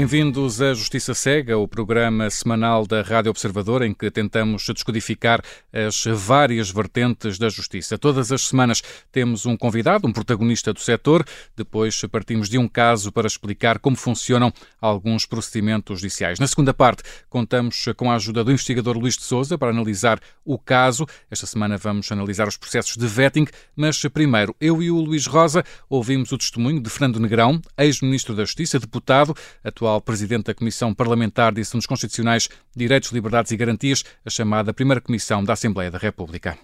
Bem-vindos à Justiça Cega, o programa semanal da Rádio Observador em que tentamos descodificar as várias vertentes da justiça. Todas as semanas temos um convidado, um protagonista do setor, depois partimos de um caso para explicar como funcionam alguns procedimentos judiciais. Na segunda parte, contamos com a ajuda do investigador Luís de Souza para analisar o caso. Esta semana vamos analisar os processos de vetting, mas primeiro, eu e o Luís Rosa ouvimos o testemunho de Fernando Negrão, ex-ministro da Justiça, deputado, atual presidente da Comissão Parlamentar de Assuntos Constitucionais, Direitos, Liberdades e Garantias, a chamada Primeira Comissão da Assembleia da República.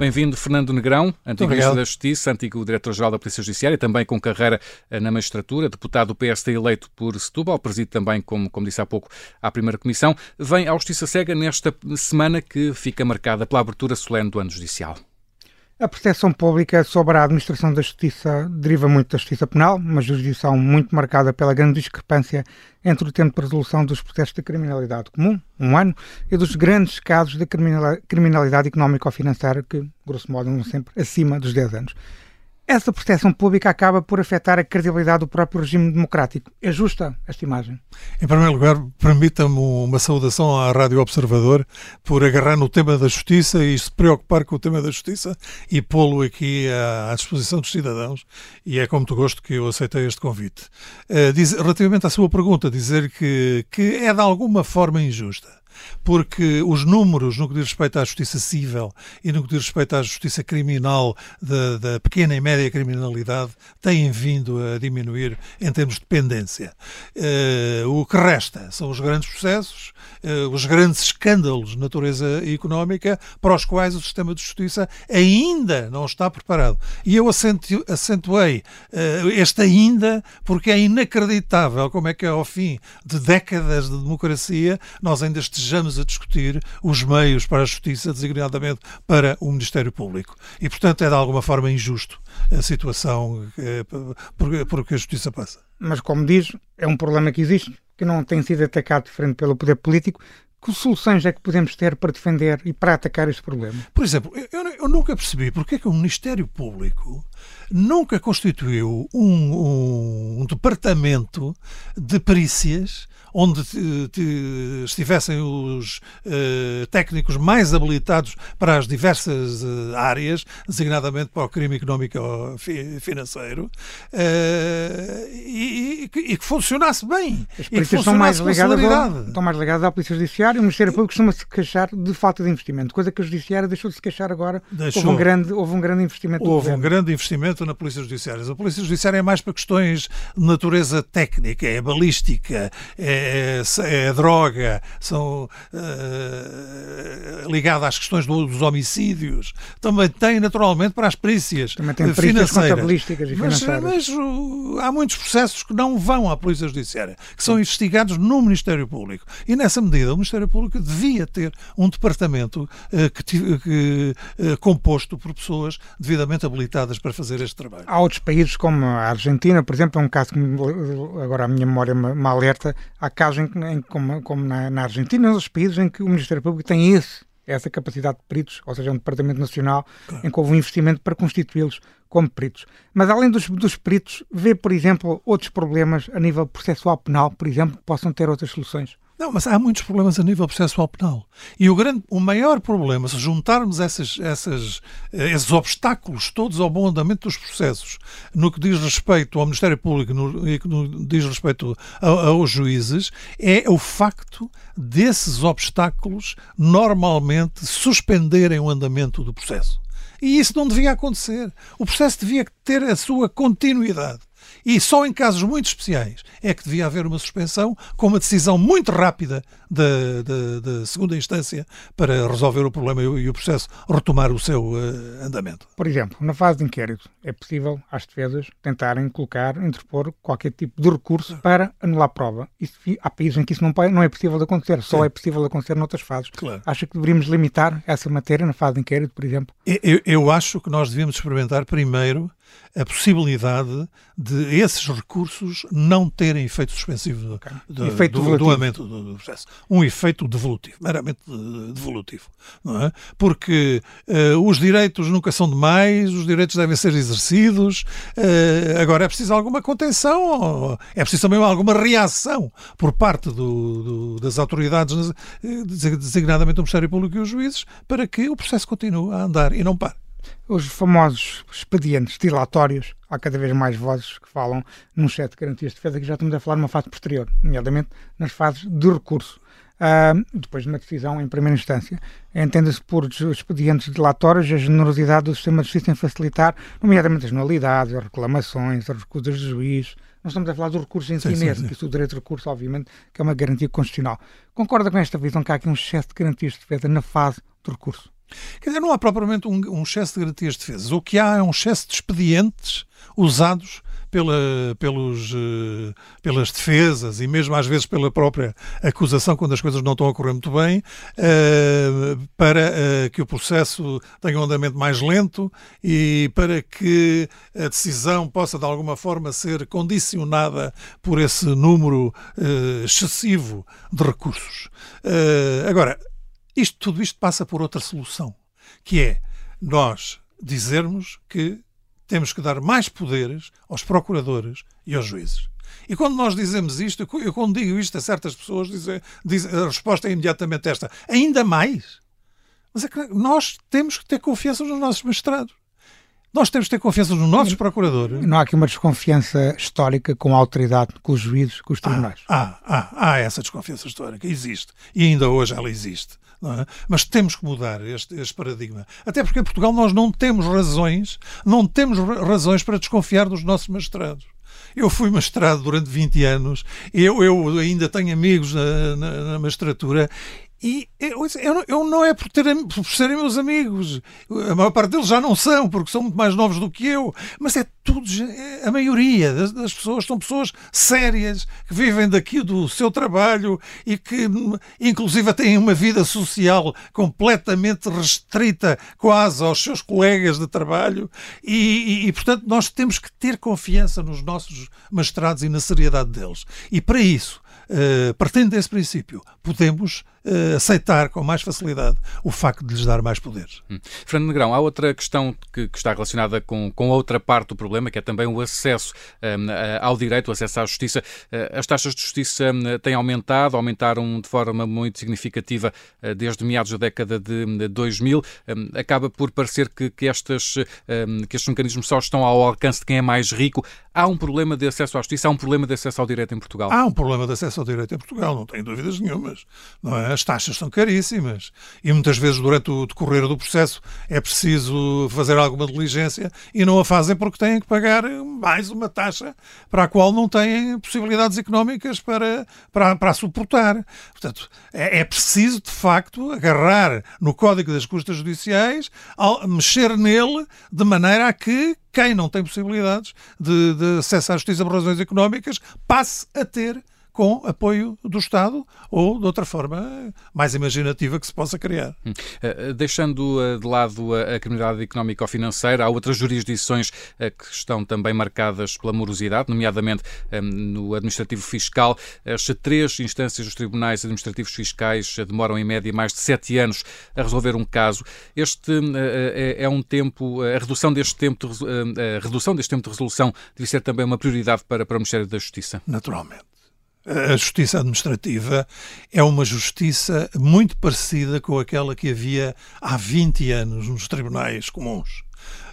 Bem-vindo, Fernando Negrão, antigo Ministro da Justiça, antigo Diretor-Geral da Polícia Judiciária, também com carreira eh, na magistratura, deputado do PSD eleito por Setúbal, preside também, como, como disse há pouco, à Primeira Comissão. Vem à Justiça Cega nesta semana que fica marcada pela abertura solene do ano judicial. A percepção pública sobre a administração da justiça deriva muito da justiça penal, uma jurisdição muito marcada pela grande discrepância entre o tempo de resolução dos processos de criminalidade comum, um ano, e dos grandes casos de criminalidade económica ou financeira, que, grosso modo, são sempre acima dos 10 anos essa percepção pública acaba por afetar a credibilidade do próprio regime democrático. É justa esta imagem? Em primeiro lugar, permita-me uma saudação à Rádio Observador por agarrar no tema da justiça e se preocupar com o tema da justiça e pô-lo aqui à, disposição dos cidadãos. E é com muito gosto que eu aceitei este convite. Diz, relativamente à sua pergunta, dizer que, que é de alguma forma injusta porque os números no que diz respeito à justiça civil e no que diz respeito à justiça criminal da, da pequena e média criminalidade têm vindo a diminuir em termos de pendência. Uh, o que resta são os grandes processos, uh, os grandes escândalos de natureza económica para os quais o sistema de justiça ainda não está preparado. E eu acentu, acentuei uh, este ainda porque é inacreditável como é que ao fim de décadas de democracia nós ainda estejamos estejamos a discutir os meios para a justiça, designadamente para o Ministério Público. E, portanto, é de alguma forma injusto a situação eh, por, por que a justiça passa. Mas, como diz, é um problema que existe, que não tem sido atacado de frente pelo poder político. Que soluções é que podemos ter para defender e para atacar este problema? Por exemplo, eu, eu nunca percebi porque é que o Ministério Público nunca constituiu um, um, um departamento de perícias onde estivessem os uh, técnicos mais habilitados para as diversas uh, áreas, designadamente para o crime económico ou fi financeiro, uh, e, e, que funcionasse bem. As polícias estão mais, ligadas ao, estão mais ligadas à Polícia Judiciária e o Ministério Público costuma-se queixar de falta de investimento, coisa que a Judiciária deixou de se queixar agora. Deixou. Houve, um grande, houve um grande investimento. Houve um grande investimento na Polícia Judiciária. A Polícia Judiciária é mais para questões de natureza técnica, é balística, é é, é droga, são uh, ligadas às questões dos homicídios, também tem naturalmente para as perícias também tem perícias contabilísticas e mas, financeiras. Mas uh, há muitos processos que não vão à Polícia Judiciária, que são investigados no Ministério Público. E nessa medida o Ministério Público devia ter um departamento uh, que, que composto por pessoas devidamente habilitadas para fazer este trabalho. Há outros países como a Argentina, por exemplo, é um caso que agora a minha memória me alerta, há casos em, em, como, como na, na Argentina nos países em que o Ministério Público tem esse, essa capacidade de peritos, ou seja, um departamento nacional claro. em que houve um investimento para constituí-los como peritos. Mas além dos, dos peritos, vê, por exemplo, outros problemas a nível processual penal, por exemplo, que possam ter outras soluções? Não, mas há muitos problemas a nível processual penal. E o, grande, o maior problema, se juntarmos essas, essas, eh, esses obstáculos todos ao bom andamento dos processos, no que diz respeito ao Ministério Público no, e no que diz respeito a, aos juízes, é o facto desses obstáculos normalmente suspenderem o andamento do processo. E isso não devia acontecer. O processo devia ter a sua continuidade. E só em casos muito especiais é que devia haver uma suspensão com uma decisão muito rápida da, da, da segunda instância para resolver o problema e o processo retomar o seu uh, andamento. Por exemplo, na fase de inquérito, é possível às defesas tentarem colocar, interpor qualquer tipo de recurso para anular a prova. Isso, há países em que isso não, não é possível de acontecer, só Sim. é possível de acontecer noutras fases. Claro. Acha que deveríamos limitar essa matéria na fase de inquérito, por exemplo? Eu, eu acho que nós devíamos experimentar primeiro a possibilidade de esses recursos não terem efeito suspensivo okay. do, efeito do, do aumento do, do, processo. Um efeito devolutivo, meramente devolutivo. Não é? Porque uh, os direitos nunca são demais, os direitos devem ser exercidos, uh, agora é preciso alguma contenção, é preciso também alguma reação por parte das autoridades, eh, designadamente o Ministério Público e os juízes, para que o processo continue a andar e não pare os famosos expedientes dilatórios, há cada vez mais vozes que falam num set de garantias de defesa que já estamos a falar numa fase posterior, nomeadamente nas fases de recurso. Uh, depois de uma decisão em primeira instância. Entenda-se por expedientes dilatórios a generosidade do sistema de justiça em facilitar, nomeadamente as nulidades, as reclamações, as recusas de juiz. Não estamos a falar do recurso em si mesmo, que isso o direito de recurso, obviamente, que é uma garantia constitucional. Concorda com esta visão que há aqui um excesso de garantias de defesa na fase do recurso? Quer dizer, não há propriamente um, um excesso de garantias de defesa. O que há é um excesso de expedientes usados pela, pelos, uh, pelas defesas e mesmo às vezes pela própria acusação quando as coisas não estão a correr muito bem, uh, para uh, que o processo tenha um andamento mais lento e para que a decisão possa de alguma forma ser condicionada por esse número excessivo de recursos. agora, isto, tudo isto passa por outra solução, que é nós dizermos que temos que dar mais poderes aos procuradores e aos juízes. E quando nós dizemos isto, eu quando digo isto a certas pessoas, dizem, a resposta é imediatamente esta: ainda mais? Mas é que nós temos que ter confiança nos nossos magistrados. Nós temos que ter confiança nos nossos procuradores. Não há aqui uma desconfiança histórica com a autoridade, com os juízes, com os tribunais. Ah, ah, ah, há essa desconfiança histórica, existe. E ainda hoje ela existe. É? Mas temos que mudar este, este, paradigma. Até porque em Portugal nós não temos razões, não temos razões para desconfiar dos nossos magistrados. Eu fui magistrado durante 20 anos, eu, eu ainda tenho amigos na, na, na magistratura e eu, eu, eu, não é por, ter, por serem meus amigos, a maior parte deles já não são, porque são muito mais novos do que eu, mas é tudo, é, a maioria das, das, pessoas são pessoas sérias, que vivem daqui do seu trabalho e que, inclusive, têm uma vida social completamente restrita, quase aos seus colegas de trabalho, e, e, e portanto, nós temos que ter confiança nos nossos mestrados e na seriedade deles. E para isso, uh, partendo desse princípio, podemos uh, aceitar com mais facilidade o facto de lhes dar mais poderes. Hum. Fernando Negrão, há outra questão que, que, está relacionada com, com outra parte do problema, que é também o acesso um, ao direito, o acesso à justiça. Uh, as taxas de justiça um, têm aumentado, aumentaram de forma muito significativa uh, desde meados da década de 2000. Um, acaba por parecer que, que, estas, que estes mecanismos só estão ao alcance de quem é mais rico. Há um problema de acesso à justiça, há um problema de acesso ao direito em Portugal? Há um problema de acesso ao direito em Portugal, não tenho dúvidas nenhumas. Não é? As taxas são caríssimas e muitas vezes durante o decorrer do processo é preciso fazer alguma diligência e não a fazem porque têm que pagar mais uma taxa para a qual não têm possibilidades económicas para, para, para suportar. Portanto, é, é preciso de facto agarrar no Código das Custas Judiciais, mexer nele de maneira a que quem não tem possibilidades de, de acesso à justiça por razões económicas passe a ter com apoio do Estado ou de outra forma mais imaginativa que se possa criar. Hum. Eh, deixando eh, de lado a criminalidade económica ou financeira, há outras jurisdições eh, que estão também marcadas pela morosidade, nomeadamente no administrativo fiscal. As três instâncias dos tribunais administrativos fiscais demoram em média mais de sete anos a resolver um caso. Este é, é um tempo, a redução deste tempo de, redução deste tempo de resolução deve ser também uma prioridade para, para o Ministério da Justiça. Naturalmente. A justiça administrativa é uma justiça muito parecida com aquela que havia há 20 anos nos tribunais comuns,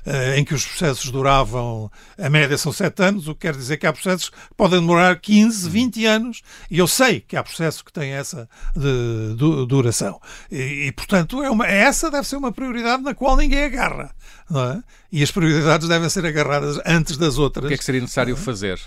eh, em que os processos duravam, a média são 7 anos, o que quer dizer que há processos que podem demorar 15, 20 anos, e eu sei que há processos que têm essa de, de, duração. E, e, portanto, é uma, essa deve ser uma prioridade na qual ninguém agarra. É? E as prioridades devem ser agarradas antes das outras. O que é que seria necessário é? fazer?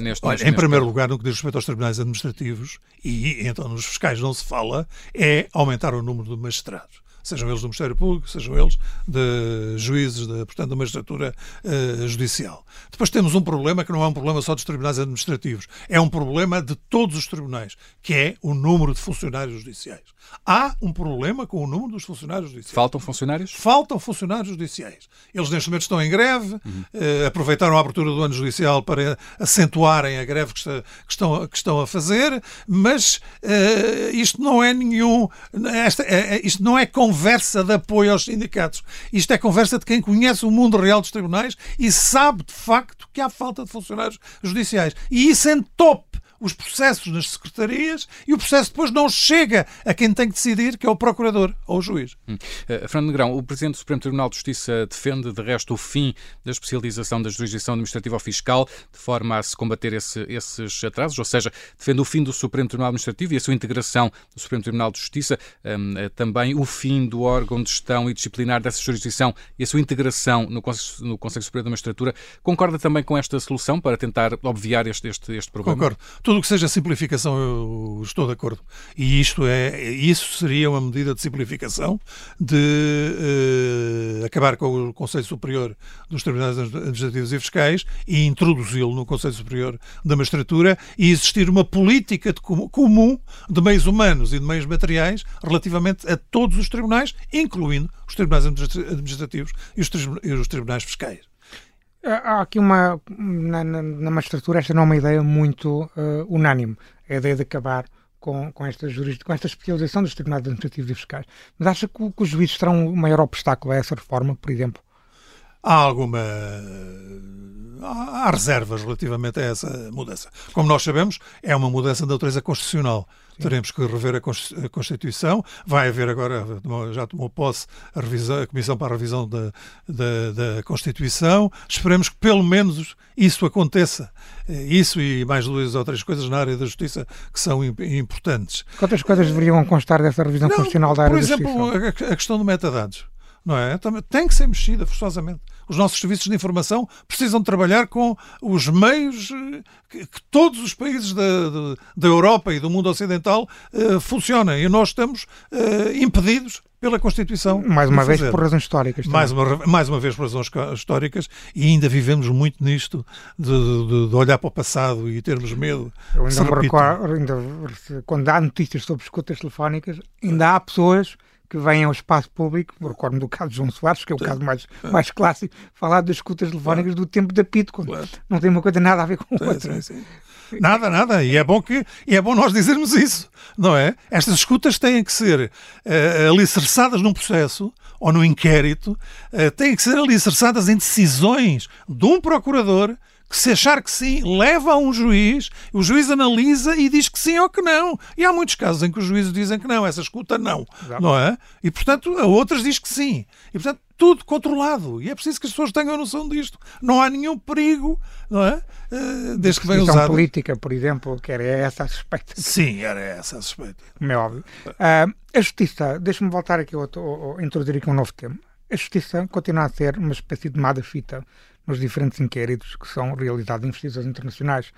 Neste, Olha, neste, em primeiro lugar, no que diz respeito aos tribunais administrativos, e então nos fiscais não se fala, é aumentar o número de magistrados. Sejam eles do Ministério Público, sejam eles de juízes, de, portanto, da magistratura uh, judicial. Depois temos um problema que não é um problema só dos tribunais administrativos, é um problema de todos os tribunais, que é o número de funcionários judiciais. Há um problema com o número dos funcionários judiciais. Faltam funcionários? Faltam funcionários judiciais. Eles neste momento estão em greve, uhum. uh, aproveitaram a abertura do ano judicial para acentuarem a greve que, está, que, estão, que estão a fazer, mas uh, isto não é nenhum. Esta, isto não é conversa de apoio aos sindicatos. Isto é conversa de quem conhece o mundo real dos tribunais e sabe de facto que há falta de funcionários judiciais. E isso entope os processos nas secretarias e o processo depois não chega a quem tem que decidir, que é o procurador ou o juiz. Hum. Uh, Fernando Negrão, o Presidente do Supremo Tribunal de Justiça defende, de resto, o fim da especialização da jurisdição administrativa ou fiscal, de forma a se combater esse, esses atrasos, ou seja, defende o fim do Supremo Tribunal Administrativo e a sua integração no Supremo Tribunal de Justiça, um, uh, também o fim do órgão de gestão e disciplinar dessa jurisdição e a sua integração no Conselho, no Conselho Superior da Magistratura. Concorda também com esta solução para tentar obviar este, este, este problema? Concordo. Tudo o que seja simplificação eu estou de acordo. E isto é, isso seria uma medida de simplificação de uh, acabar com o Conselho Superior dos Tribunais Administrativos e Fiscais e introduzi-lo no Conselho Superior da Magistratura e existir uma política de comum de meios humanos e de meios materiais relativamente a todos os tribunais, incluindo os tribunais administrativos e os tribunais fiscais. Há aqui uma. Na, na, na magistratura, esta não é uma ideia muito uh, unânime. É a ideia de acabar com, com, esta com esta especialização dos tribunais administrativos e fiscais. Mas acha que, que os juízes serão o maior obstáculo a essa reforma, por exemplo? Há alguma. Há reservas relativamente a essa mudança. Como nós sabemos, é uma mudança de natureza constitucional. Teremos que rever a Constituição. Vai haver agora, já tomou posse a, revisão, a Comissão para a Revisão da, da, da Constituição. Esperemos que pelo menos isso aconteça. Eh, isso e mais duas ou três coisas na área da Justiça que são importantes. Quantas coisas deveriam constar dessa revisão Não, constitucional da área da Justiça? Por exemplo, a questão do metadados não é? Tem que ser mexida forçosamente. Os nossos serviços de informação precisam trabalhar com os meios eh, que, que todos os países da, da, Europa e do mundo ocidental uh, funcionam e nós estamos uh, impedidos pela Constituição. Mais uma vez por razões históricas. Mais uma, mais uma vez por razões históricas e ainda vivemos muito nisto de, de, de olhar para o passado e termos medo. Eu ainda me recordo, ainda, quando há notícias sobre escutas telefónicas, ainda há pessoas que vêm ao espaço público, recordo-me do caso de João Soares, que é o caso mais, mais clássico, falar das escutas telefónicas do tempo da Pito, quando claro. não tem uma coisa nada a ver com outra. Sim, sim. Nada, nada. E é bom que e é bom nós dizermos isso, não é? Estas escutas têm que ser uh, alicerçadas num processo ou num inquérito, uh, têm que ser alicerçadas em decisões de um procurador que se achar que sim, leva a um juiz, o juiz analisa e diz que sim ou que não. E há muitos casos em que os juízes dizem que não, essa escuta não, Exato. não é? E portanto a outras diz que sim. E portanto tudo controlado. E é preciso que as pessoas tenham noção disto. Não há nenhum perigo, não é? Uh, desde que vem usado. política, por exemplo, que era essa a suspeita. Sim, era essa a suspeita. Como é óbvio. Uh, a justiça, deixa-me voltar aqui, a introduzir aqui um novo tema. A justiça continua a ser uma espécie de mada fita nos diferentes inquéritos que são realizados em investidores internacionais.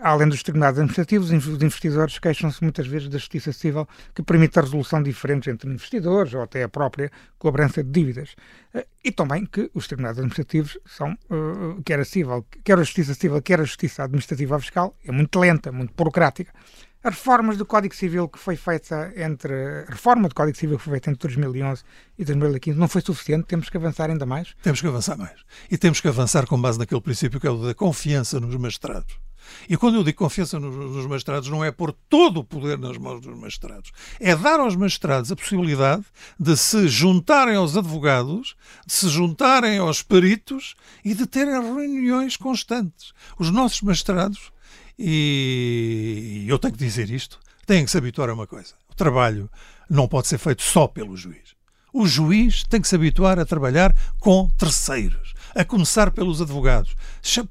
Além dos tribunais administrativos, os investidores queixam-se muitas vezes da justiça civil que permite a resolução de diferentes entre investidores ou até a própria cobrança de dívidas. Eh, e também que os tribunais administrativos são, eh, quer a civil, quer a justiça civil, quer a justiça administrativa fiscal, é muito lenta, muito burocrática. As reformas do Código Civil que foi feita entre a reforma do Código Civil que foi feita entre 2011 e 2015 não foi suficiente, temos que avançar ainda mais. Temos que avançar mais. E temos que avançar com base naquele princípio que é o da confiança nos magistrados. E quando eu digo confiança nos, magistrados, não é pôr todo o poder nas mãos dos magistrados. É dar aos magistrados a possibilidade de se juntarem aos advogados, de se juntarem aos peritos e de terem reuniões constantes. Os nossos magistrados e eu tenho que dizer isto, têm que se habituar a uma coisa. O trabalho não pode ser feito só pelo juiz. O juiz tem que se habituar a trabalhar com terceiros, a começar pelos advogados,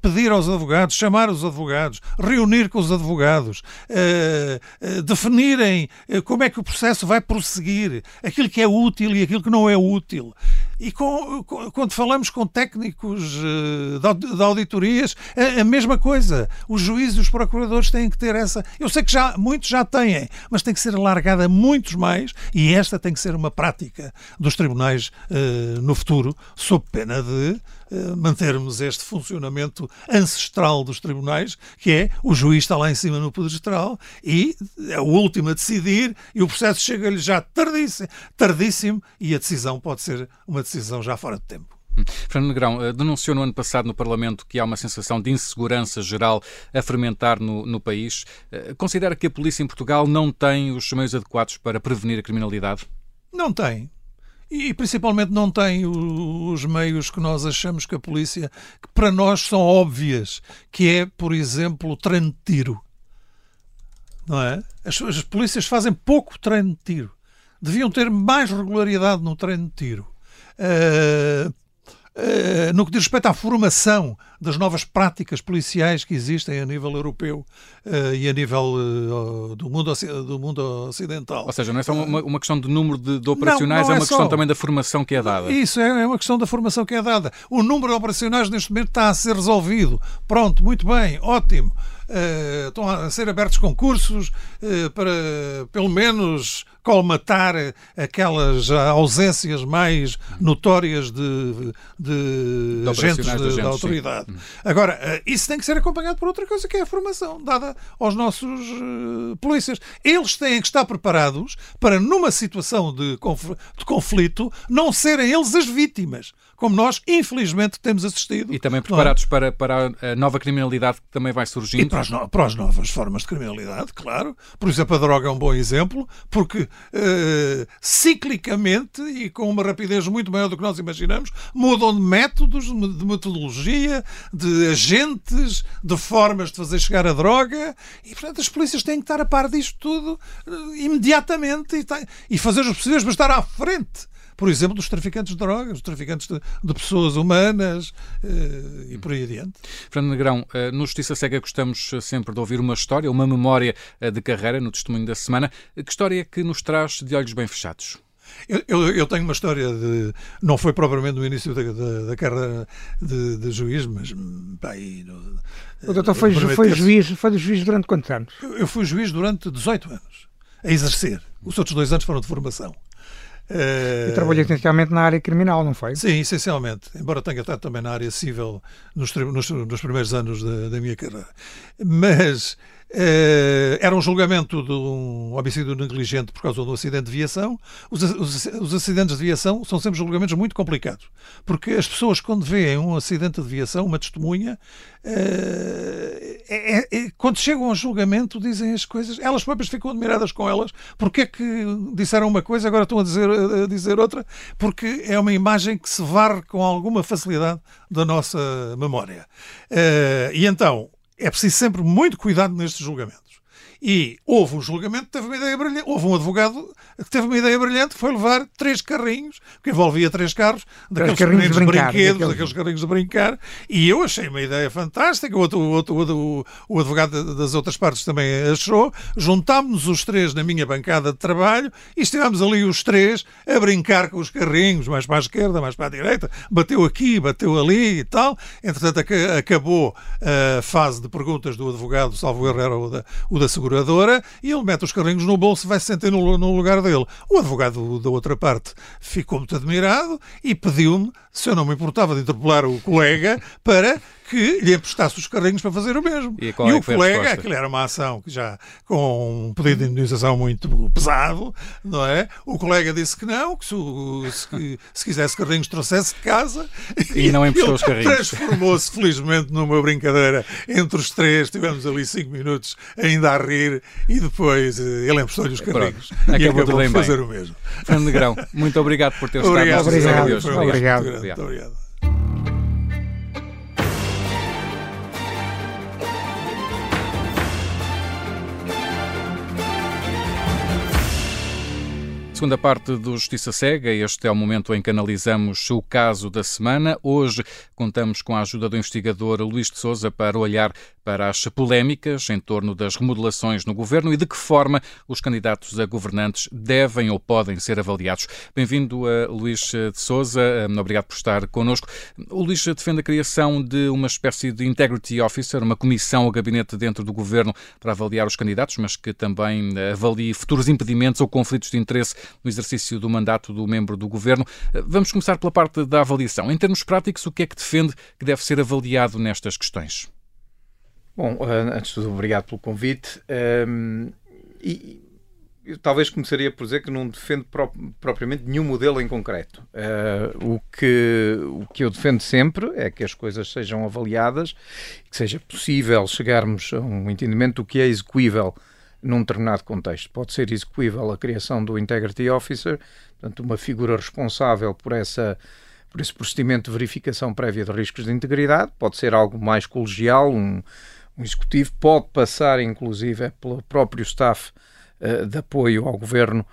pedir aos advogados, chamar os advogados, reunir com os advogados, uh, uh, definirem uh, como é que o processo vai prosseguir, aquilo que é útil e aquilo que não é útil. E com, com, quando falamos com técnicos uh, de, auditorias, a, a, mesma coisa. Os juízes e os procuradores têm que ter essa. Eu sei que já muitos já têm, mas tem que ser alargada muitos mais e esta tem que ser uma prática dos tribunais uh, no futuro, sob pena de uh, mantermos este funcionamento ancestral dos tribunais, que é o juiz está lá em cima no pedestral e é o último a decidir e o processo chega-lhe já tardíssimo, tardíssimo e a decisão pode ser uma decisão já fora de tempo. Hum. Fernando Negrão eh, denunciou no ano passado no Parlamento que há uma sensação de insegurança geral a fermentar no, no, país. Eh, considera que a polícia em Portugal não tem os meios adequados para prevenir a criminalidade? Não tem. E principalmente não tem os meios que nós achamos que a polícia, que para nós são óbvias, que é, por exemplo, o treino de tiro. Não é? As, as polícias fazem pouco treino de tiro. Deviam ter mais regularidade no treino de tiro. Uh, uh, no que diz respeito à formação das novas práticas policiais que existem a nível europeu uh, e a nível uh, do, mundo, do mundo ocidental. Ou seja, não é só uma, uma questão de número de, de operacionais, não, não é, é, uma questão também da formação que é dada. Isso, é, é uma questão da formação que é dada. O número de operacionais neste momento está a ser resolvido. Pronto, muito bem, ótimo. Estão a ser abertos concursos para, pelo menos, colmatar aquelas ausências mais notórias de, de, de agentes da autoridade. Sim. Agora, uh, isso tem que ser acompanhado por outra coisa, que é a formação dada aos nossos polícias. Eles têm que estar preparados para, numa situação de, conf de conflito, não serem eles as vítimas como nós, infelizmente, temos assistido. E também preparados é? para, para a nova criminalidade que também vai surgindo. E para as, no, para as novas formas de criminalidade, claro. Por exemplo, a droga é um bom exemplo, porque uh, ciclicamente e com uma rapidez muito maior do que nós imaginamos, mudam de métodos, de metodologia, de agentes, de formas de fazer chegar a droga e, portanto, as polícias têm que estar a par disto tudo uh, imediatamente e, e fazer os possíveis para estar à frente por exemplo, dos traficantes de drogas, dos traficantes de, de pessoas humanas uh, e por aí adiante. Fernando Negrão, uh, no Justiça Cega gostamos sempre de ouvir uma história, uma memória uh, de carreira no testemunho da semana. Que história é que nos traz de olhos bem fechados? Eu, eu, eu, tenho uma história de. Não foi propriamente no início da, da, da carreira de, de, juiz, mas. No, o doutor foi, foi, juiz, foi juiz durante quantos anos? Eu, eu fui juiz durante 18 anos, a exercer. Os outros dois anos foram de formação. Uh, e trabalhou essencialmente na área criminal, não foi? Sim, essencialmente. Embora tenha estado também na área civil nos, nos, nos primeiros anos da, da minha carreira. Mas era um julgamento de um homicídio negligente por causa de um acidente de viação. Os, os, os, acidentes de viação são sempre julgamentos muito complicados, porque as pessoas, quando veem um acidente de viação, uma testemunha, uh, é, é, quando chegam ao julgamento, dizem as coisas, elas próprias ficam admiradas com elas. Porque é que disseram uma coisa, agora estão a dizer, a dizer outra? Porque é uma imagem que se varre com alguma facilidade da nossa memória. Uh, e então é preciso sempre muito cuidado nestes julgamentos. E houve um julgamento que teve uma ideia brilhante. Houve um advogado que teve uma ideia brilhante, que foi levar três carrinhos, que envolvia três carros, daqueles carrinhos de brincar, brinquedos, daqueles... daqueles carrinhos de brincar, e eu achei uma ideia fantástica. O, outro, o, outro, o, o advogado das outras partes também achou. Juntámos-nos os três na minha bancada de trabalho e estivemos ali os três a brincar com os carrinhos, mais para a esquerda, mais para a direita, bateu aqui, bateu ali e tal. Entretanto, acabou a fase de perguntas do advogado, salvo erro, era o da, o da segurança seguradora e ele mete os carrinhos no bolso e vai se sentar no, no lugar dele. O advogado da outra parte ficou muito admirado e pediu-me se eu não me importava de interpelar o colega para que lhe emprestasse os carrinhos para fazer o mesmo. E, e é o colega, aquilo era uma ação que já com um pedido de indenização muito pesado, não é? O colega disse que não, que se, se, se quisesse carrinhos trouxesse de casa. E, e não emprestou os carrinhos. Transformou-se felizmente numa brincadeira entre os três, tivemos ali cinco minutos ainda a rir e depois eh, ele emprestou-lhe os carrinhos. Pronto, e acabou, acabou de fazer bem. o mesmo. Fernando Negrão, muito obrigado por ter obrigado, estado obrigado, obrigado, obrigado. Segunda parte do Justiça Cega, este é o momento em que analisamos o caso da semana. Hoje contamos com a ajuda do investigador Luís de Souza para olhar para as polémicas em torno das remodelações no governo e de que forma os candidatos a governantes devem ou podem ser avaliados. Bem-vindo a Luís de Souza, obrigado por estar connosco. O Luís defende a criação de uma espécie de Integrity Officer, uma comissão ou gabinete dentro do governo para avaliar os candidatos, mas que também avalie futuros impedimentos ou conflitos de interesse no exercício do mandato do membro do governo. Vamos começar pela parte da avaliação. Em termos práticos, o que é que defende que deve ser avaliado nestas questões? Bom, eh, antes de tudo, obrigado pelo convite. Um, e eu talvez começaria por dizer que não defendo pro, propriamente nenhum modelo em concreto. Uh, o, que, o que eu defendo sempre é que as coisas sejam avaliadas, que seja possível chegarmos a um entendimento do que é execuível num determinado contexto. Pode ser execuível a criação do Integrity Officer, portanto, uma figura responsável por essa por esse procedimento de verificação prévia de riscos de integridade, pode ser algo mais colegial, um, um executivo pode passar, inclusive, pelo próprio staff uh, de apoio ao governo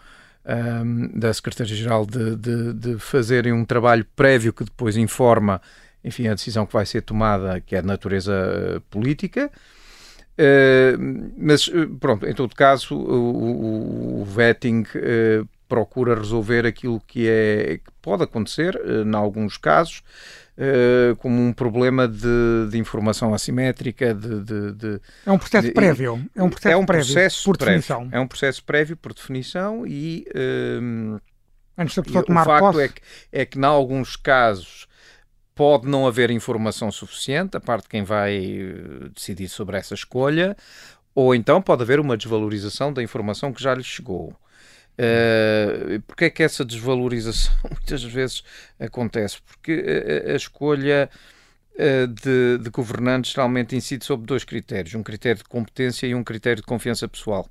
um, ehm, da Secretaria-Geral de, de, de, fazerem um trabalho prévio que depois informa, enfim, a decisão que vai ser tomada, que é de natureza uh, política. Uh, mas, pronto, em todo caso, o, o, o vetting procura resolver aquilo que, é, que pode acontecer, em alguns casos, Uh, como um problema de, de informação assimétrica. De, de, de, é um processo prévio. É um processo, é um prévio, processo por prévio, definição. É um processo prévio por definição e. Uh, Antes da pessoa tomar o facto posse. É que, é que, em alguns casos, pode não haver informação suficiente a parte de quem vai eh, decidir sobre essa escolha, ou então pode haver uma desvalorização da informação que já lhe chegou. Uh, porque é que essa desvalorização muitas vezes acontece? Porque a, a escolha de, de, governantes geralmente incide sobre dois critérios: um critério de competência e um critério de confiança pessoal.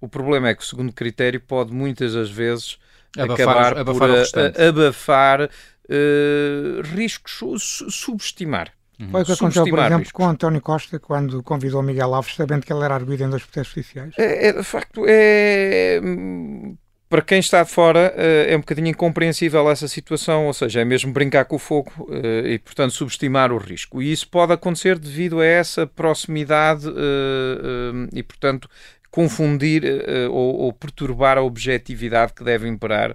O problema é que o segundo critério pode muitas das vezes abafar, acabar abafar por abafar uh, riscos, subestimar. Uhum. Foi o que aconteceu, por exemplo, riscos. com António Costa, quando convidou Miguel Alves, sabendo que ele era arguído em dois processos judiciais? É, é, de facto, é. Para quem está de fora, eh, é um bocadinho incompreensível essa situação, ou seja, é mesmo brincar com o fogo eh, e, portanto, subestimar o risco. E isso pode acontecer devido a essa proximidade eh, e, portanto, confundir ou, ou perturbar a objetividade que deve imperar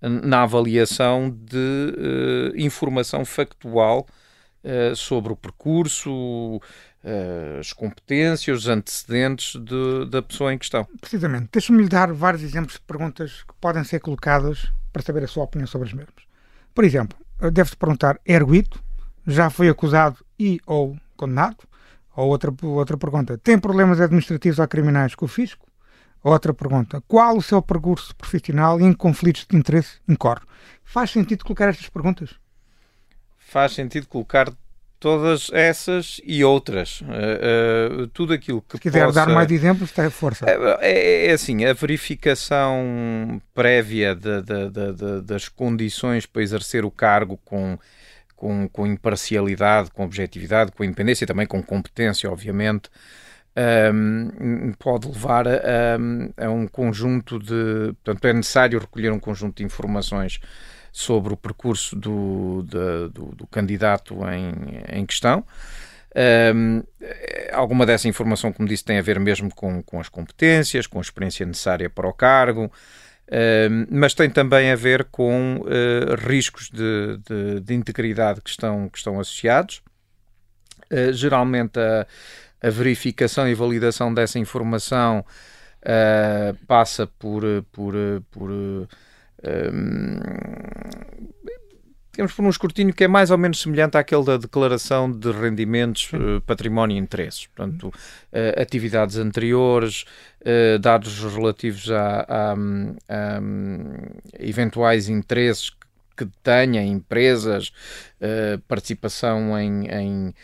na avaliação de informação factual uh, sobre o percurso, uh, as competências, os antecedentes de, da pessoa em questão. Precisamente. Deixe-me lhe dar vários exemplos de perguntas que podem ser colocadas para saber a sua opinião sobre as mesmas. Por exemplo, deve-se perguntar: é erguido? Já foi acusado e ou condenado? Ou outra, outra pergunta: tem problemas administrativos ou criminais com o fisco? Outra pergunta: qual o seu percurso profissional em conflitos de interesse incorre? Faz sentido colocar estas perguntas? faz sentido colocar todas essas e outras. Uh, uh, tudo aquilo que Se quiser possa... dar mais exemplos, tem força. É, é, é, assim, a verificação prévia de, de, de, das condições para exercer o cargo com, com, com imparcialidade, com objetividade, com independência e também com competência, obviamente, um, pode levar a, a, um conjunto de... Portanto, é necessário recolher um conjunto de informações sobre o percurso do, do, do, do candidato em, em questão. Um, alguma dessa informação, como disse, tem a ver mesmo com, com as competências, com a experiência necessária para o cargo, um, mas tem também a ver com uh, riscos de, de, de, integridade que estão, que estão associados. Uh, geralmente, a, a, verificação e validação dessa informação uh, passa por, por, por digamos, por um escrutínio que é mais ou menos semelhante àquele da declaração de rendimentos, uh, património e interesses. Portanto, uh, atividades anteriores, uh, dados relativos a, a, a, eventuais interesses que tenha empresas, participação em, em Uh,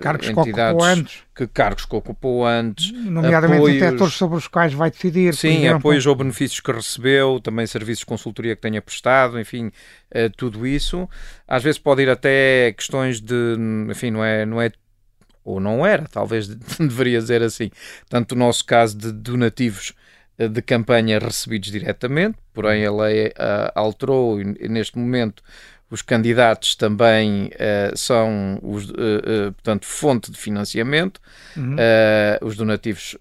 cargos entidades que ocupou antes. Que, cargos que ocupou antes. Nomeadamente apoios, em setores sobre os quais vai decidir. Sim, apoios ou benefícios que recebeu, também serviços de consultoria que tenha prestado, enfim, uh, tudo isso. Às vezes pode ir até questões de, enfim, não é, não é ou não era, talvez deveria dizer assim, tanto o nosso caso de donativos de campanha recebidos diretamente, porém a lei uh, alterou e neste momento os candidatos também uh, são os, uh, uh, portanto, fonte de financiamento, uhum. os donativos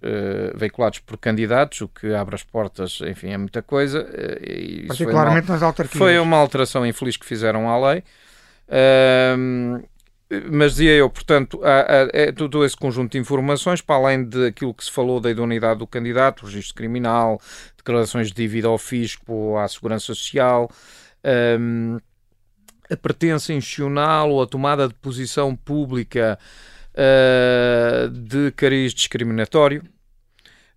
veiculados por candidatos, o que abre as portas, enfim, é muita coisa. Particularmente uma, nas autarquias. Foi uma alteração infeliz que fizeram à lei. mas dizia eu, portanto, há, há, é todo esse conjunto de informações, para além daquilo que se falou da idoneidade do candidato, registro criminal, declarações de dívida ao fisco, à segurança social, um, a pertença institucional ou a tomada de posição pública uh, de cariz discriminatório.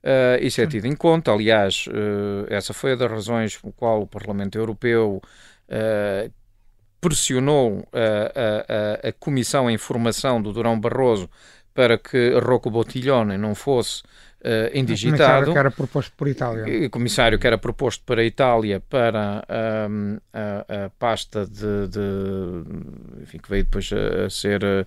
Uh, isso é tido em conta. Aliás, uh, essa foi uma das razões por qual o Parlamento Europeu pressionou a, a, a Comissão em Formação do Durão Barroso para que Rocco Bottiglione não fosse uh, indigitado. O comissário que era proposto por Itália. Comissário que era proposto para a Itália para um, a, a, pasta de, de, enfim, que veio depois a, a ser uh,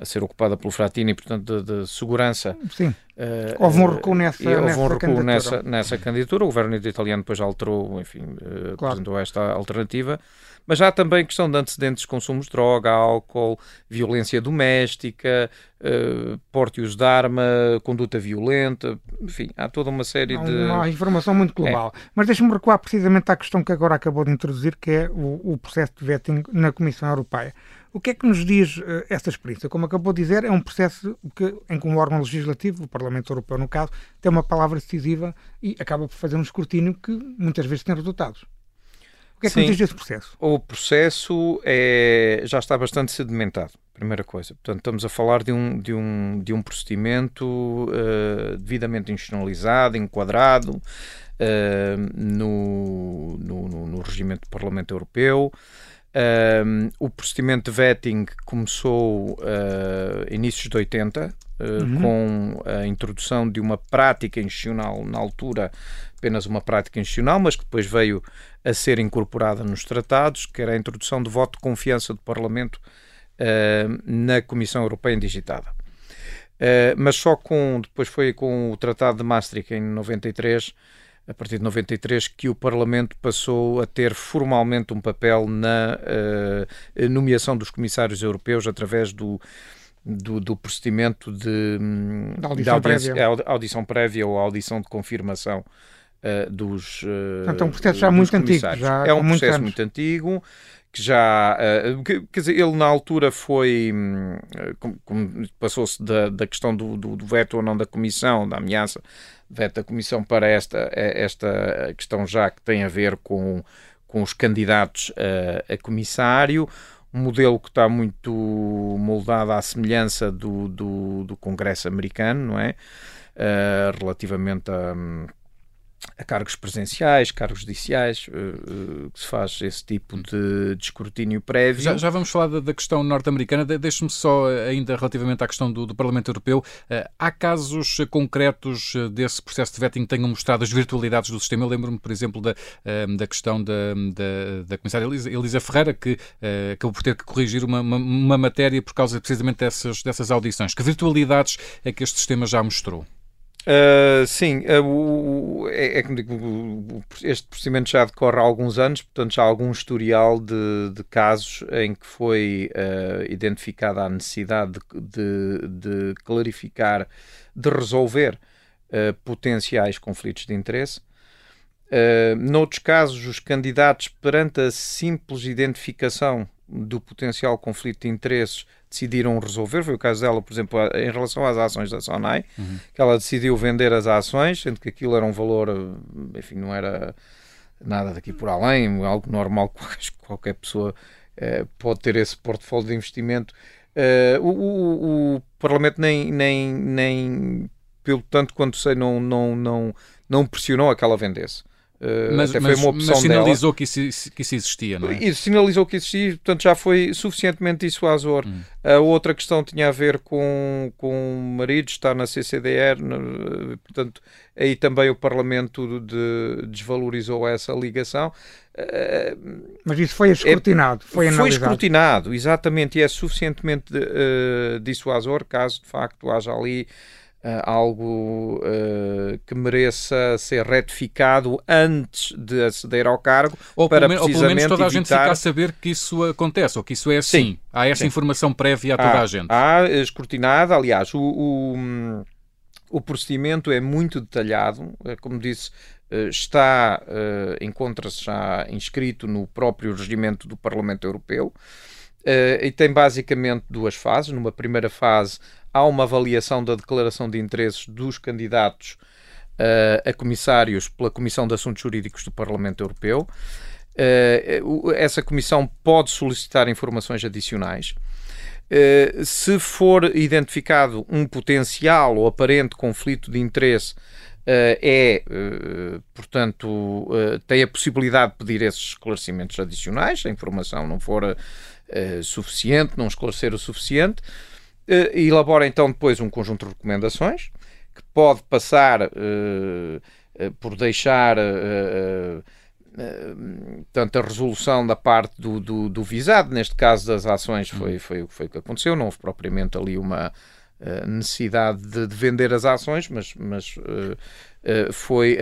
a ser ocupada pelo Fratini, portanto, de, de segurança. Sim. Uh, houve um recuo nessa, houve nessa, um recuo candidatura. Nessa, nessa candidatura. O governo italiano depois alterou, enfim, claro. apresentou esta alternativa. Mas há também questão de antecedentes de consumos de droga, álcool, violência doméstica, uh, porte e uso de arma, conduta violenta, enfim, há toda uma série há de. Uma informação muito global. É. Mas deixe-me recuar precisamente à questão que agora acabou de introduzir, que é o, o processo de vetting na Comissão Europeia. O que é que nos diz uh, essa experiência? Como acabou de dizer, é um processo que, em que um órgão legislativo, o Parlamento Europeu no caso, tem uma palavra decisiva e acaba por fazer um escrutínio que muitas vezes tem resultados. O que é que Sim, nos diz desse processo? O processo é, já está bastante sedimentado, primeira coisa. Portanto, estamos a falar de um, de um, de um procedimento uh, devidamente institucionalizado, enquadrado uh, no, no, no, no regimento do Parlamento Europeu. Um, o procedimento de vetting começou uh, inícios de 80, uh, uhum. com a introdução de uma prática institucional, na altura apenas uma prática institucional, mas que depois veio a ser incorporada nos tratados, que era a introdução do voto de confiança do Parlamento uh, na Comissão Europeia Indigitada. mas só com, depois foi com o Tratado de Maastricht em 93 a partir de 93, que o Parlamento passou a ter formalmente um papel na uh, nomeação dos comissários europeus através do, do, do procedimento de, da audição, audiência, prévia. audição prévia ou audição de confirmação uh, dos. Uh, Portanto, é um processo já muito antigo. Já é um processo muito antigo que já. Uh, que, quer dizer, ele na altura foi. Um, passou-se da, da questão do, do, do, veto ou não da Comissão, da ameaça veto da Comissão para esta, esta questão já que tem a ver com, com os candidatos a, a comissário. Um modelo que está muito moldado à semelhança do, do, do Congresso americano, não é? Uh, relativamente a. Um, a cargos presenciais, cargos judiciais, uh, que se faz esse tipo de, de escrutínio prévio. Já, já, vamos falar da, da questão norte-americana. De, Deixe-me só, eh, ainda relativamente à questão do, do Parlamento Europeu, uh, há casos concretos desse processo de vetting que tenham mostrado as virtualidades do sistema? Eu lembro-me, por exemplo, da, uh, da questão da, da, da comissária Elisa, Elisa Ferreira, que acabou por ter que corrigir uma, uma, uma matéria por causa precisamente dessas, dessas audições. Que virtualidades é que este sistema já mostrou? Uh, sim, uh, o, é, é digo, este procedimento já decorre há alguns anos, portanto já há algum historial de, de casos em que foi uh, identificada a necessidade de, de, de clarificar, de resolver potenciais conflitos de interesse. Noutros casos, os candidatos, perante a simples identificação do potencial conflito de interesses, decidiram resolver. Foi o caso dela, por exemplo, em relação às ações da Sonai, uhum. que ela decidiu vender as ações, sendo que aquilo era um valor, enfim, não era nada daqui por além, algo normal que qualquer pessoa eh, pode ter esse portfólio de investimento. Uh, o, o, o, Parlamento nem, nem, nem, pelo tanto quanto sei, não, não, não, não pressionou a que ela vendesse. Uh, mas, foi uma opção mas sinalizou que isso, que isso existia, não é? Isso sinalizou que existia, portanto já foi suficientemente dissuasor. Hum. A outra questão tinha a ver com, com o marido estar na CCDR, portanto aí também o Parlamento de, desvalorizou essa ligação. Mas isso foi escrutinado, é, foi analisado. Foi escrutinado, exatamente, e é suficientemente uh, dissuasor caso de facto haja ali algo uh, que mereça ser retificado antes de aceder ao cargo ou para pelo, ou pelo menos toda evitar... a gente ficar a saber que isso acontece ou que isso é assim. Sim. Há essa Sim. informação prévia a toda há, a gente. Há escrutinada, aliás, o, o, o, procedimento é muito detalhado, como disse, está, encontra-se já inscrito no próprio regimento do Parlamento Europeu e tem basicamente duas fases. Numa primeira fase há uma avaliação da declaração de interesses dos candidatos uh, a comissários pela Comissão de Assuntos Jurídicos do Parlamento Europeu. Uh, essa comissão pode solicitar informações adicionais. Uh, se for identificado um potencial ou aparente conflito de interesse, é, portanto, tem a possibilidade de pedir esses esclarecimentos adicionais, se a informação não for suficiente, não esclarecer o suficiente. Uh, elabora então depois um conjunto de recomendações que pode passar uh, uh, por deixar tanto a resolução da parte do, do, do, visado, neste caso das ações foi, foi, foi o que aconteceu, não houve propriamente ali uma necessidade de, de, vender as ações, mas, mas foi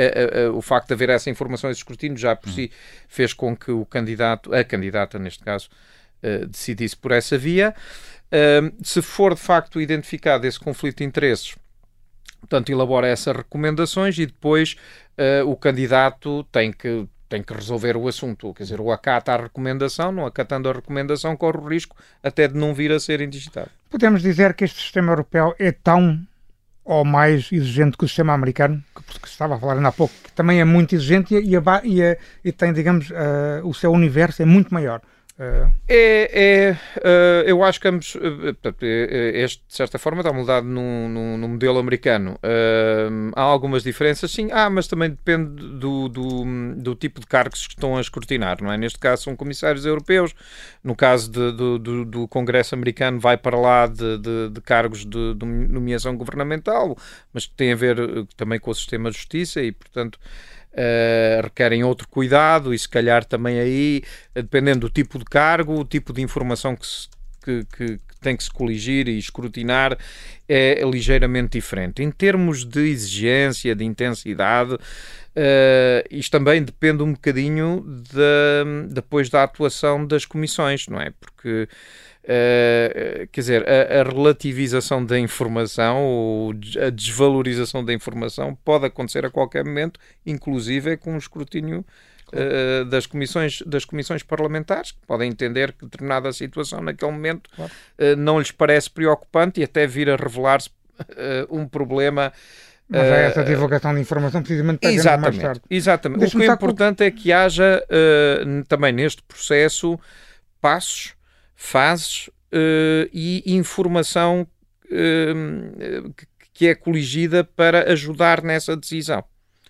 o facto de haver essa informação, esse escrutínio já por si fez com que o candidato, a candidata neste caso, decidisse por essa via. Se for de facto identificado esse conflito de interesses, portanto, elabora essas recomendações e depois uh, o candidato tem que, tem que resolver o assunto. Quer dizer, ou acata a recomendação, não acatando a recomendação, corre o risco até de não vir a ser indigitado. Podemos dizer que este sistema europeu é tão ou mais exigente que o sistema americano, que, que estava a falar ainda há pouco, que também é muito exigente e, e, e, e tem, digamos, uh, o seu universo é muito maior. É, é uh, eu acho que ambos, uh, este de certa forma está moldado no, no, no modelo americano. há algumas diferenças, sim, ah, mas também depende do, do, do, tipo de cargos que estão a escrutinar, não é? Neste caso são comissários europeus, no caso de, do, do, do, Congresso americano vai para lá de, de, de cargos de, de nomeação governamental, mas que tem a ver também com o sistema de justiça e, portanto, Uh, requerem outro cuidado e se calhar também aí, dependendo do tipo de cargo, o tipo de informação que, se, que, que, que tem que se coligir e escrutinar é ligeiramente diferente. Em termos de exigência, de intensidade, uh, isto também depende um bocadinho de, depois da atuação das comissões, não é? Porque Uh, quer dizer, a, a, relativização da informação ou a desvalorização da informação pode acontecer a qualquer momento, inclusive com o escrutínio uh, das, comissões, das comissões parlamentares, que podem entender que determinada situação naquele momento claro. uh, não lhes parece preocupante e até vir a revelar-se um problema. Mas é essa divulgação de informação precisamente para exatamente, mais tarde. Exatamente. o que é importante com... é que haja também neste processo passos fases uh, e informação uh, que é coligida para ajudar nessa decisão.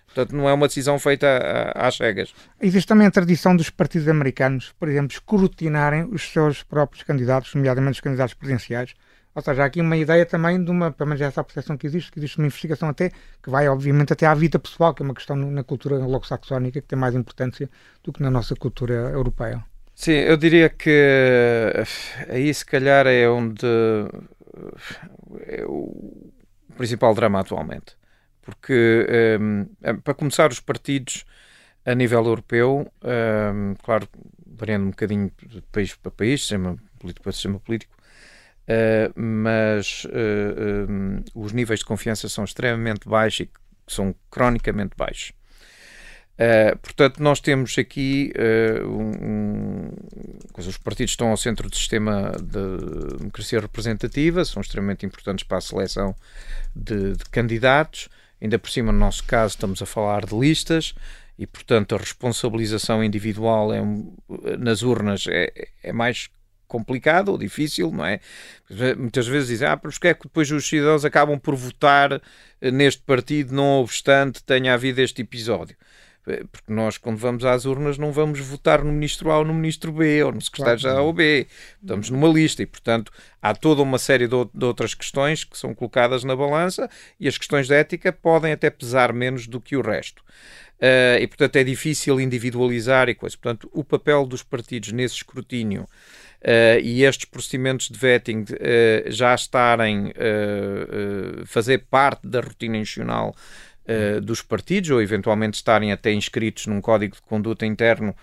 Portanto, não é uma decisão feita às cegas. Existe também a tradição dos partidos americanos, por exemplo, escrutinarem os seus próprios candidatos, nomeadamente os candidatos presidenciais. Ou seja, há aqui uma ideia também de uma, pelo menos essa percepção que existe, que existe uma investigação até, que vai obviamente até à vida pessoal, que é uma questão na cultura anglo-saxónica que tem mais importância do que na nossa cultura europeia. Sim, eu diria que eh, aí se calhar é onde eh, é o principal drama atualmente. Porque, um, eh, para começar, os partidos a nível europeu, um, claro, variando um bocadinho de país para país, sistema político para sistema político, uh, mas uh, um, os níveis de confiança são extremamente baixos e são cronicamente baixos. Uh, portanto, nós temos aqui uh, um, os partidos estão ao centro do sistema de democracia representativa, são extremamente importantes para a seleção de, de, candidatos. Ainda por cima, no nosso caso, estamos a falar de listas e, portanto, a responsabilização individual é, nas urnas é, é mais complicado ou difícil, não é? Muitas vezes dizem, ah, porque é que depois os cidadãos acabam por votar neste partido, não obstante tenha havido este episódio? Eh, porque nós, quando vamos às urnas, não vamos votar no ministro A ou no ministro B, ou no secretário claro. A ou B. Estamos numa lista e, portanto, há toda uma série de, outras questões que são colocadas na balança e as questões de ética podem até pesar menos do que o resto. Uh, e, portanto, é difícil individualizar e coisas. Portanto, o papel dos partidos nesse escrutínio uh, e estes procedimentos de vetting uh, já estarem a fazer parte da rotina institucional dos partidos ou eventualmente estarem até inscritos num código de conduta interno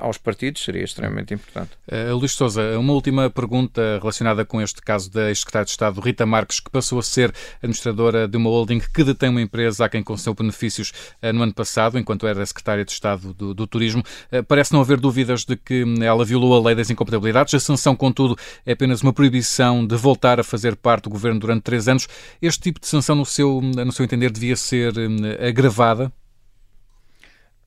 aos partidos seria extremamente importante. Uh, Luís Souza, uma última pergunta relacionada com este caso da ex-secretária de Estado Rita Marques, que passou a ser administradora de uma holding que detém uma empresa a quem concedeu benefícios uh, no ano passado, enquanto era secretária de Estado do, do Turismo. Uh, parece não haver dúvidas de que ela violou a lei das incompatibilidades. A sanção, contudo, é apenas uma proibição de voltar a fazer parte do governo durante três anos. Este tipo de sanção, no seu, no seu entender, devia ser agravada?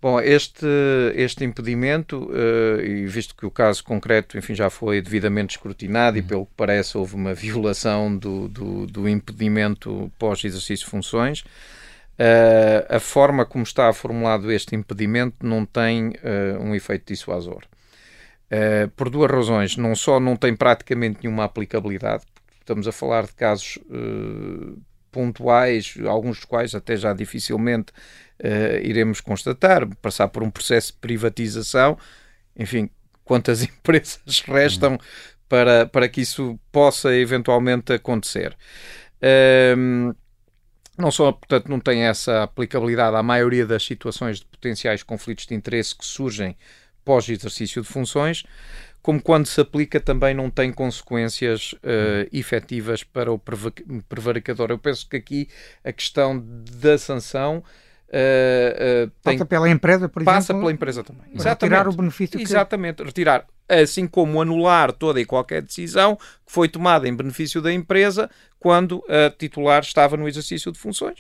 Bom, este, este impedimento, uh, e visto que o caso concreto enfim, já foi devidamente escrutinado e, uhum. pelo que parece, houve uma violação do, do, do impedimento pós-exercício de funções, uh, a forma como está formulado este impedimento não tem uh, um efeito dissuasor. por duas razões. Não só não tem praticamente nenhuma aplicabilidade, estamos a falar de casos pontuais, alguns dos quais até já dificilmente uh, iremos constatar, passar por um processo de privatização, enfim, quantas empresas restam para, para que isso possa eventualmente acontecer. Um, não só, portanto, não tem essa aplicabilidade à maioria das situações de potenciais conflitos de interesse que surgem pós-exercício de funções, como quando se aplica também não tem consequências uh, efetivas para o prevaricador. Eu penso que aqui a questão da sanção Uh, uh, passa pela empresa, por passa exemplo. Passa pela empresa também. Exatamente. Retirar o benefício. Exatamente, retirar. Assim como anular toda e qualquer decisão que foi tomada em benefício da empresa quando a titular estava no exercício de funções.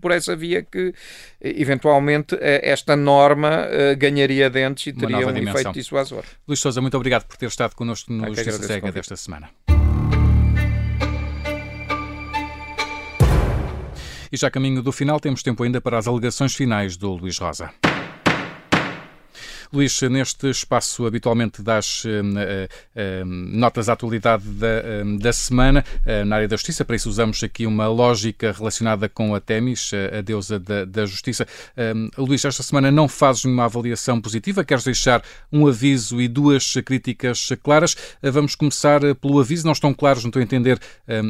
Por essa via que, eventualmente, esta norma ganharia dentes e teria um dimensão. efeito dissuasor. Luís Souza, muito obrigado por ter estado connosco no Justiça Cega desta semana. E já caminho do final, temos tempo ainda para as alegações finais do Luís Rosa. Luís, neste espaço habitualmente das uh, uh, notas à atualidade da, da semana na área da justiça, para isso usamos aqui uma lógica relacionada com a Temis, a deusa da, da justiça. Luís, esta semana não fazes nenhuma avaliação positiva, queres deixar um aviso e duas críticas claras. Vamos começar pelo aviso. Não estão claros, não estou a entender,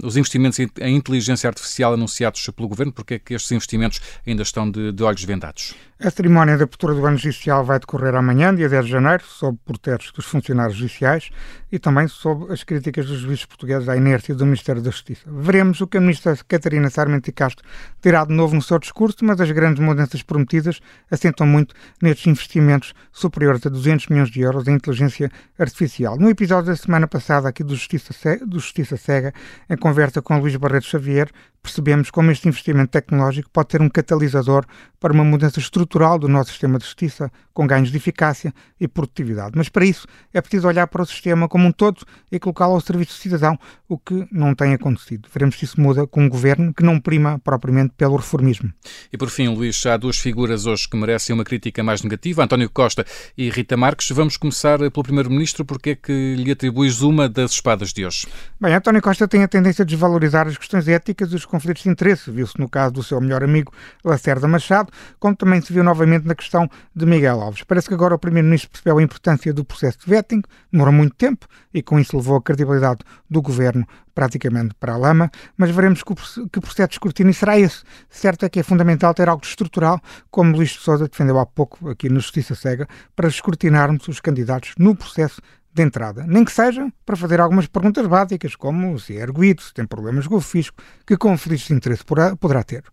os investimentos em inteligência artificial anunciados pelo Governo, porque é que estes investimentos ainda estão de, de olhos vendados? A cerimónia de abertura do ano judicial vai decorrer amanhã, dia 10 de janeiro, sob protestos dos funcionários judiciais e também sob as críticas dos juízes portugueses à inércia do Ministério da Justiça. Veremos o que a ministra Catarina Sarmento Castro terá de novo no seu discurso, mas as grandes mudanças prometidas assentam muito nestes investimentos superiores a 200 milhões de euros em inteligência artificial. No episódio da semana passada aqui do Justiça, do Justiça Cega, em conversa com Luís Barreto Xavier, percebemos como este investimento tecnológico pode ter um catalisador para uma mudança estrutural do nosso sistema de justiça, com ganhos de eficácia e produtividade. Mas para isso é preciso olhar para o sistema como um todo e colocá-lo ao serviço do cidadão, o que não tem acontecido. Veremos se isso muda com um governo que não prima propriamente pelo reformismo. E por fim, Luís, há duas figuras hoje que merecem uma crítica mais negativa, António Costa e Rita Marques. Vamos começar pelo Primeiro-Ministro, porque é que lhe atribuis uma das espadas de hoje? Bem, António Costa tem a tendência a desvalorizar as questões éticas e os conflitos de interesse. Viu-se no caso do seu melhor amigo Lacerda Machado, como também se viu novamente na questão de Miguel Alves. Parece que agora o Primeiro-Ministro percebeu a importância do processo de vetting, demora muito tempo e com isso levou a credibilidade do governo praticamente para a lama, mas veremos que processo de escrutínio será esse. Certo é que é fundamental ter algo estrutural, como Luís de Sousa defendeu há pouco aqui no Justiça Cega, para escrutinarmos os candidatos no processo de entrada, nem que seja para fazer algumas perguntas básicas, como se é erguido, se tem problemas com o fisco, que conflitos de interesse poderá ter.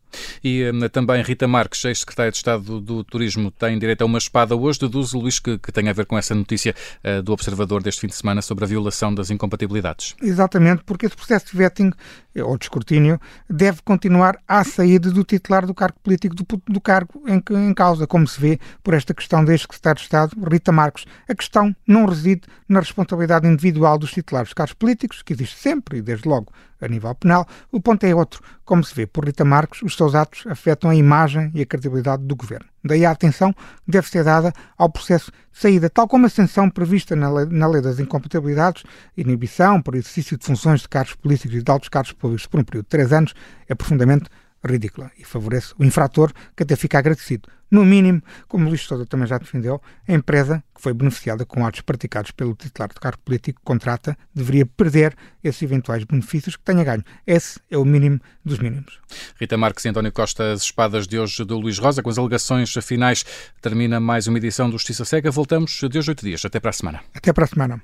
E um, também Rita Marques, ex-secretária de Estado do, do, Turismo, tem direito a uma espada hoje. Deduz, Luís, que, que tem a ver com essa notícia uh, do Observador deste fim de semana sobre a violação das incompatibilidades. Exatamente, porque esse processo de vetting, eh, ou de escrutínio, deve continuar à saída do titular do cargo político do, do cargo em, em causa, como se vê por esta questão da ex-secretária de Estado, Rita Marques. A questão não reside na responsabilidade individual dos titulares dos cargos políticos, que existe sempre e desde logo a nível penal. O ponto é outro. Como se vê por Rita Marques, os seus atos afetam a imagem e a credibilidade do governo. Daí a atenção deve ser dada ao processo de saída, tal como a sanção prevista na lei, na lei das incompatibilidades, inibição por exercício de funções de cargos políticos e de altos cargos públicos por um período de três anos, é profundamente ridícula e favorece o infrator que até fica agradecido. No mínimo, como o Luís Sousa também já defendeu, a empresa que foi beneficiada com atos praticados pelo titular de cargo político que contrata deveria perder esses eventuais benefícios que tenha ganho. Esse é o mínimo dos mínimos. Rita Marques e António Costa, as espadas de hoje do Luís Rosa, com as alegações finais, termina mais uma edição do Justiça Cega. Voltamos de hoje oito dias. Até para a semana. Até para a semana.